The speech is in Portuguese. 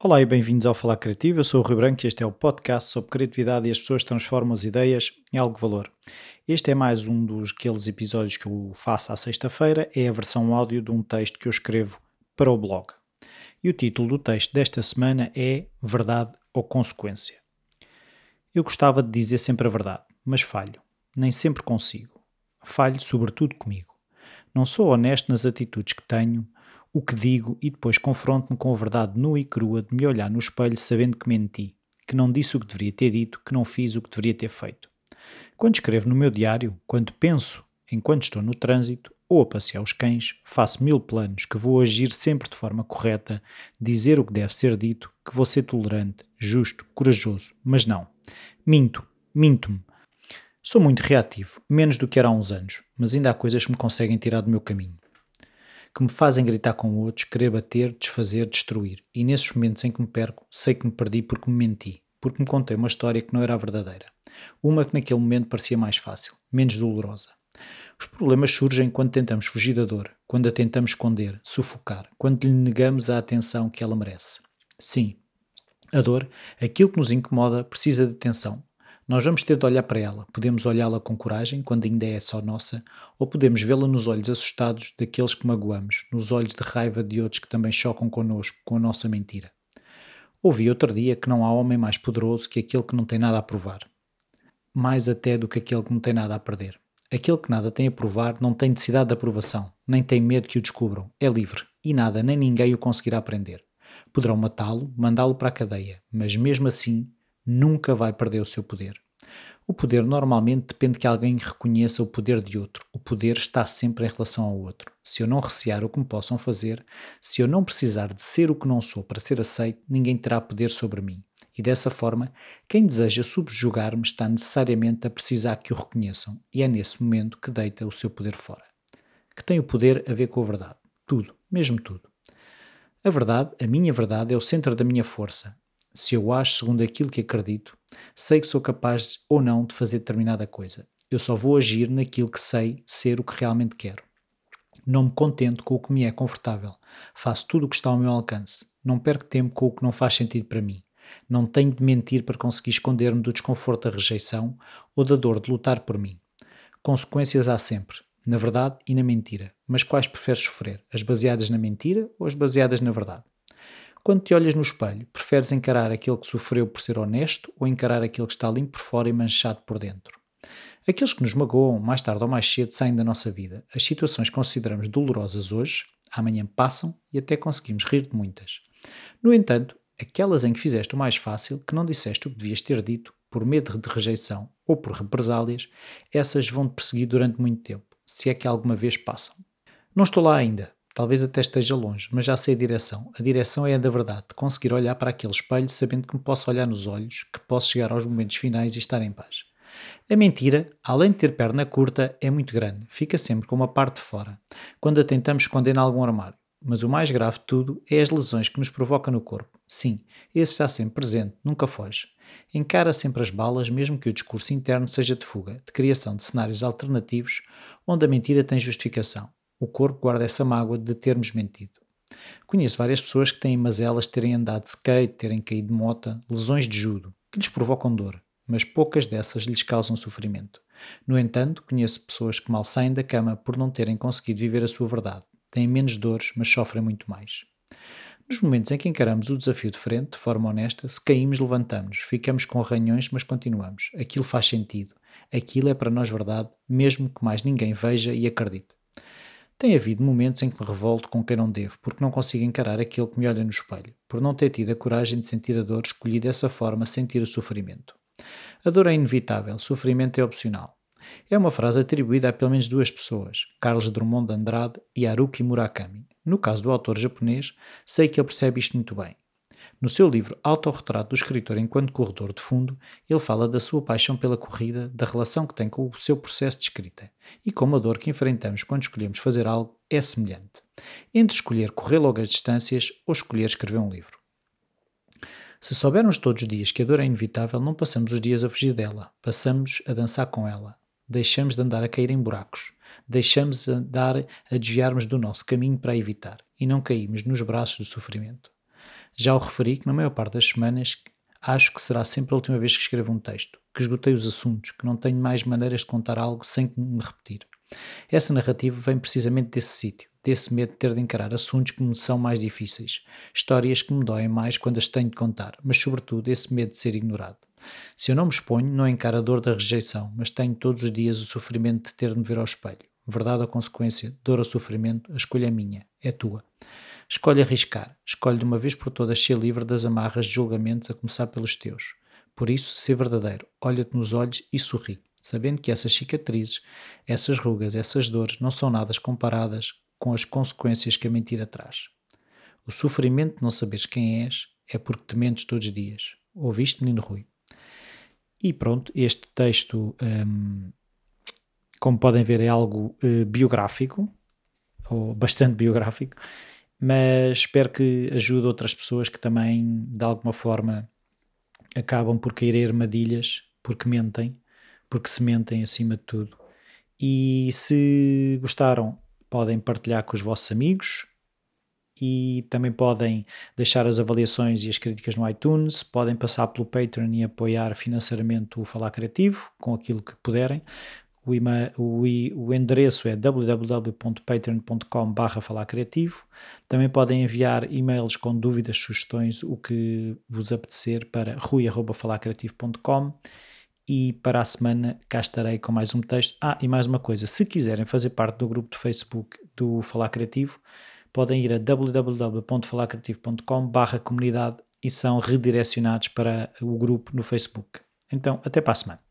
Olá e bem-vindos ao Falar Criativo. Eu sou o Rui Branco e este é o podcast sobre criatividade e as pessoas transformam as ideias em algo de valor. Este é mais um dos aqueles episódios que eu faço à sexta-feira, é a versão áudio de um texto que eu escrevo para o blog. E o título do texto desta semana é Verdade ou Consequência. Eu gostava de dizer sempre a verdade, mas falho. Nem sempre consigo. Falho sobretudo comigo. Não sou honesto nas atitudes que tenho, o que digo e depois confronto-me com a verdade nua e crua de me olhar no espelho sabendo que menti, que não disse o que deveria ter dito, que não fiz o que deveria ter feito. Quando escrevo no meu diário, quando penso enquanto estou no trânsito ou a passear os cães, faço mil planos que vou agir sempre de forma correta, dizer o que deve ser dito, que vou ser tolerante, justo, corajoso, mas não. Minto, minto-me. Sou muito reativo, menos do que era há uns anos, mas ainda há coisas que me conseguem tirar do meu caminho que me fazem gritar com outros, querer bater, desfazer, destruir. E nesses momentos em que me perco, sei que me perdi porque me menti, porque me contei uma história que não era verdadeira. Uma que naquele momento parecia mais fácil, menos dolorosa. Os problemas surgem quando tentamos fugir da dor, quando a tentamos esconder, sufocar, quando lhe negamos a atenção que ela merece. Sim, a dor, aquilo que nos incomoda, precisa de atenção, nós vamos ter de olhar para ela. Podemos olhá-la com coragem, quando ainda é só nossa, ou podemos vê-la nos olhos assustados daqueles que magoamos, nos olhos de raiva de outros que também chocam connosco com a nossa mentira. Ouvi outro dia que não há homem mais poderoso que aquele que não tem nada a provar. Mais até do que aquele que não tem nada a perder. Aquele que nada tem a provar não tem necessidade de aprovação, nem tem medo que o descubram. É livre e nada nem ninguém o conseguirá prender. Poderão matá-lo, mandá-lo para a cadeia, mas mesmo assim nunca vai perder o seu poder. O poder normalmente depende que alguém reconheça o poder de outro. O poder está sempre em relação ao outro. Se eu não recear o que me possam fazer, se eu não precisar de ser o que não sou para ser aceito, ninguém terá poder sobre mim. E dessa forma, quem deseja subjugar-me está necessariamente a precisar que o reconheçam, e é nesse momento que deita o seu poder fora. Que tem o poder a ver com a verdade. Tudo, mesmo tudo. A verdade, a minha verdade, é o centro da minha força, se eu acho segundo aquilo que acredito, sei que sou capaz ou não de fazer determinada coisa. Eu só vou agir naquilo que sei ser o que realmente quero. Não me contento com o que me é confortável. Faço tudo o que está ao meu alcance. Não perco tempo com o que não faz sentido para mim. Não tenho de mentir para conseguir esconder-me do desconforto da rejeição ou da dor de lutar por mim. Consequências há sempre, na verdade e na mentira. Mas quais preferes sofrer? As baseadas na mentira ou as baseadas na verdade? Quando te olhas no espelho, preferes encarar aquele que sofreu por ser honesto ou encarar aquele que está limpo por fora e manchado por dentro? Aqueles que nos magoam, mais tarde ou mais cedo, saem da nossa vida. As situações que consideramos dolorosas hoje, amanhã passam e até conseguimos rir de muitas. No entanto, aquelas em que fizeste o mais fácil, que não disseste o que devias ter dito, por medo de rejeição ou por represálias, essas vão te perseguir durante muito tempo, se é que alguma vez passam. Não estou lá ainda, Talvez até esteja longe, mas já sei a direção. A direção é a da verdade, de conseguir olhar para aquele espelho sabendo que me posso olhar nos olhos, que posso chegar aos momentos finais e estar em paz. A mentira, além de ter perna curta, é muito grande, fica sempre com uma parte de fora, quando a tentamos esconder em algum armário. Mas o mais grave de tudo é as lesões que nos provoca no corpo. Sim, esse está sempre presente, nunca foge. Encara sempre as balas, mesmo que o discurso interno seja de fuga, de criação de cenários alternativos onde a mentira tem justificação o corpo guarda essa mágoa de termos mentido. Conheço várias pessoas que têm mazelas de terem andado de skate, terem caído de mota, lesões de judo, que lhes provocam dor, mas poucas dessas lhes causam sofrimento. No entanto, conheço pessoas que mal saem da cama por não terem conseguido viver a sua verdade. Têm menos dores, mas sofrem muito mais. Nos momentos em que encaramos o desafio de frente, de forma honesta, se caímos, levantamos, ficamos com arranhões, mas continuamos. Aquilo faz sentido. Aquilo é para nós verdade, mesmo que mais ninguém veja e acredite. Tem havido momentos em que me revolto com quem não devo, porque não consigo encarar aquele que me olha no espelho, por não ter tido a coragem de sentir a dor, escolhi dessa forma sentir o sofrimento. A dor é inevitável, sofrimento é opcional. É uma frase atribuída a pelo menos duas pessoas, Carlos Drummond de Andrade e Haruki Murakami. No caso do autor japonês, sei que ele percebe isto muito bem. No seu livro Autorretrato do Escritor enquanto Corredor de Fundo, ele fala da sua paixão pela corrida, da relação que tem com o seu processo de escrita e como a dor que enfrentamos quando escolhemos fazer algo é semelhante, entre escolher correr logo as distâncias ou escolher escrever um livro. Se soubermos todos os dias que a dor é inevitável, não passamos os dias a fugir dela, passamos a dançar com ela. deixamos de andar a cair em buracos, deixamos de andar a desviarmos do nosso caminho para evitar e não caímos nos braços do sofrimento. Já o referi que na maior parte das semanas acho que será sempre a última vez que escrevo um texto, que esgotei os assuntos, que não tenho mais maneiras de contar algo sem me repetir. Essa narrativa vem precisamente desse sítio, desse medo de ter de encarar assuntos que me são mais difíceis, histórias que me doem mais quando as tenho de contar, mas sobretudo esse medo de ser ignorado. Se eu não me exponho, não encaro a dor da rejeição, mas tenho todos os dias o sofrimento de ter de me ver ao espelho. Verdade ou consequência, dor ou sofrimento, a escolha é minha, é tua. Escolhe arriscar, escolhe de uma vez por todas ser livre das amarras de julgamentos, a começar pelos teus. Por isso, ser verdadeiro, olha-te nos olhos e sorri, sabendo que essas cicatrizes, essas rugas, essas dores não são nada comparadas com as consequências que a mentira traz. O sofrimento de não saberes quem és é porque te mentes todos os dias. Ouviste, menino Rui? E pronto, este texto, um, como podem ver, é algo uh, biográfico, ou bastante biográfico, mas espero que ajude outras pessoas que também, de alguma forma, acabam por cair em armadilhas, porque mentem, porque se mentem acima de tudo. E se gostaram, podem partilhar com os vossos amigos e também podem deixar as avaliações e as críticas no iTunes, podem passar pelo Patreon e apoiar financeiramente o Falar Criativo com aquilo que puderem. O, email, o, o endereço é www.patreon.com falar criativo. Também podem enviar e-mails com dúvidas, sugestões, o que vos apetecer para rui.falarcreativo.com e para a semana cá estarei com mais um texto. Ah, e mais uma coisa, se quiserem fazer parte do grupo de Facebook do Falar Criativo, podem ir a www.falarcreativo.com barra comunidade e são redirecionados para o grupo no Facebook. Então, até para a semana.